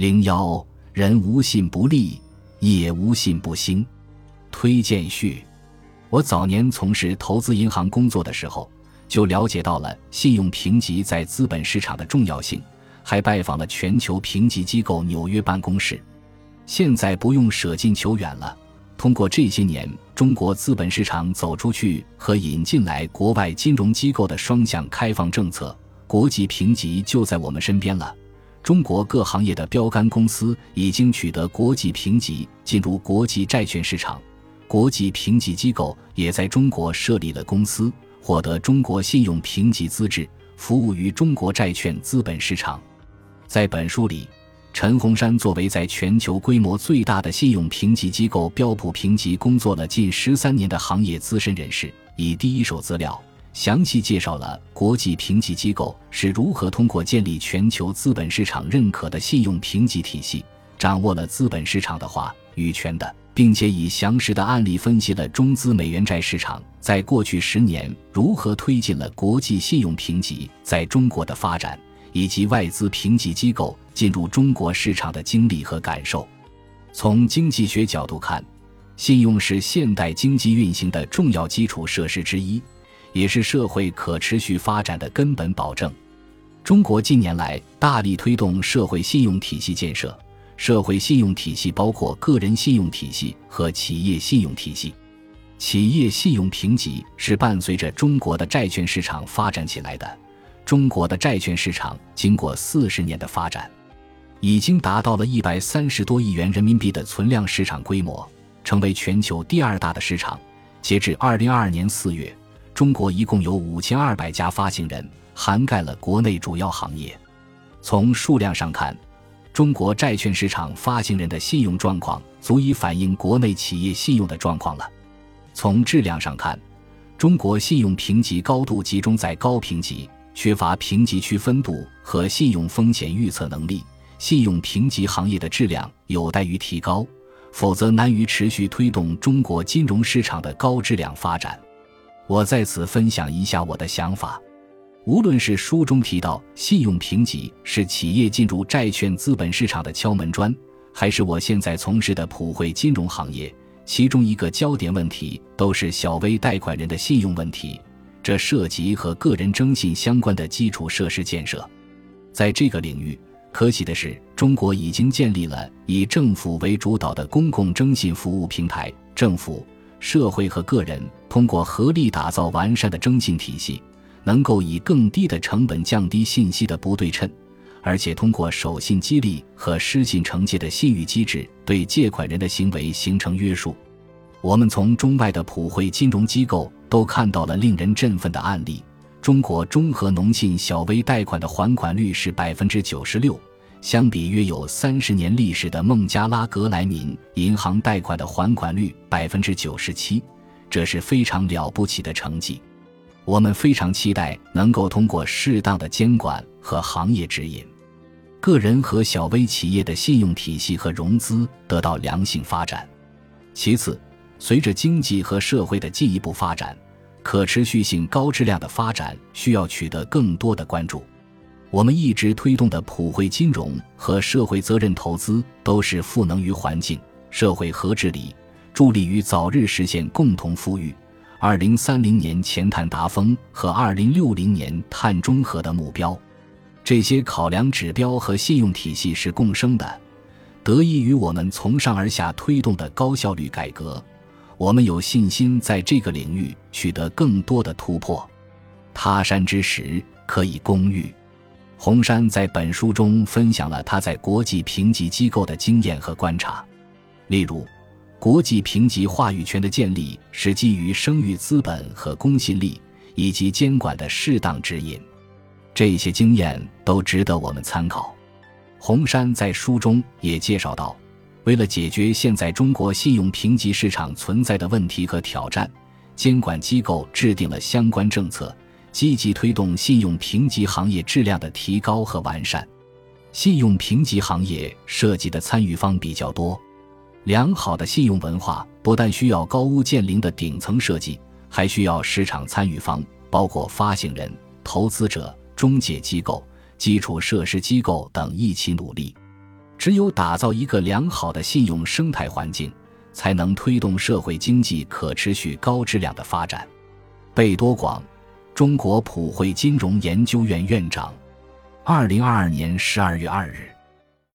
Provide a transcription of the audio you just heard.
零幺，人无信不立，业无信不兴。推荐序：我早年从事投资银行工作的时候，就了解到了信用评级在资本市场的重要性，还拜访了全球评级机构纽约办公室。现在不用舍近求远了，通过这些年中国资本市场走出去和引进来国外金融机构的双向开放政策，国际评级就在我们身边了。中国各行业的标杆公司已经取得国际评级，进入国际债券市场。国际评级机构也在中国设立了公司，获得中国信用评级资质，服务于中国债券资本市场。在本书里，陈洪山作为在全球规模最大的信用评级机构标普评级工作了近十三年的行业资深人士，以第一手资料详细介绍了国际评级机构是如何通过建立全球资本市场认可的信用评级体系，掌握了资本市场的话语权的。并且以详实的案例分析了中资美元债市场在过去十年如何推进了国际信用评级在中国的发展，以及外资评级机构进入中国市场的经历和感受。从经济学角度看，信用是现代经济运行的重要基础设施之一，也是社会可持续发展的根本保证。中国近年来大力推动社会信用体系建设。社会信用体系包括个人信用体系和企业信用体系。企业信用评级是伴随着中国的债券市场发展起来的。中国的债券市场经过四十年的发展，已经达到了一百三十多亿元人民币的存量市场规模，成为全球第二大的市场。截至二零二二年四月，中国一共有五千二百家发行人，涵盖了国内主要行业。从数量上看，中国债券市场发行人的信用状况足以反映国内企业信用的状况了。从质量上看，中国信用评级高度集中在高评级，缺乏评级区分度和信用风险预测能力。信用评级行业的质量有待于提高，否则难于持续推动中国金融市场的高质量发展。我在此分享一下我的想法。无论是书中提到信用评级是企业进入债券资本市场的敲门砖，还是我现在从事的普惠金融行业，其中一个焦点问题都是小微贷款人的信用问题。这涉及和个人征信相关的基础设施建设。在这个领域，可喜的是，中国已经建立了以政府为主导的公共征信服务平台，政府、社会和个人通过合力打造完善的征信体系。能够以更低的成本降低信息的不对称，而且通过守信激励和失信惩戒的信誉机制，对借款人的行为形成约束。我们从中外的普惠金融机构都看到了令人振奋的案例。中国中和农信小微贷款的还款率是百分之九十六，相比约有三十年历史的孟加拉格莱民银行贷款的还款率百分之九十七，这是非常了不起的成绩。我们非常期待能够通过适当的监管和行业指引，个人和小微企业的信用体系和融资得到良性发展。其次，随着经济和社会的进一步发展，可持续性高质量的发展需要取得更多的关注。我们一直推动的普惠金融和社会责任投资都是赋能于环境、社会和治理，助力于早日实现共同富裕。二零三零年前碳达峰和二零六零年碳中和的目标，这些考量指标和信用体系是共生的，得益于我们从上而下推动的高效率改革，我们有信心在这个领域取得更多的突破。他山之石可以攻玉。红山在本书中分享了他在国际评级机构的经验和观察，例如。国际评级话语权的建立是基于声誉资本和公信力，以及监管的适当指引。这些经验都值得我们参考。洪山在书中也介绍到，为了解决现在中国信用评级市场存在的问题和挑战，监管机构制定了相关政策，积极推动信用评级行业质量的提高和完善。信用评级行业涉及的参与方比较多。良好的信用文化不但需要高屋建瓴的顶层设计，还需要市场参与方，包括发行人、投资者、中介机构、基础设施机构等一起努力。只有打造一个良好的信用生态环境，才能推动社会经济可持续高质量的发展。贝多广，中国普惠金融研究院院长，二零二二年十二月二日。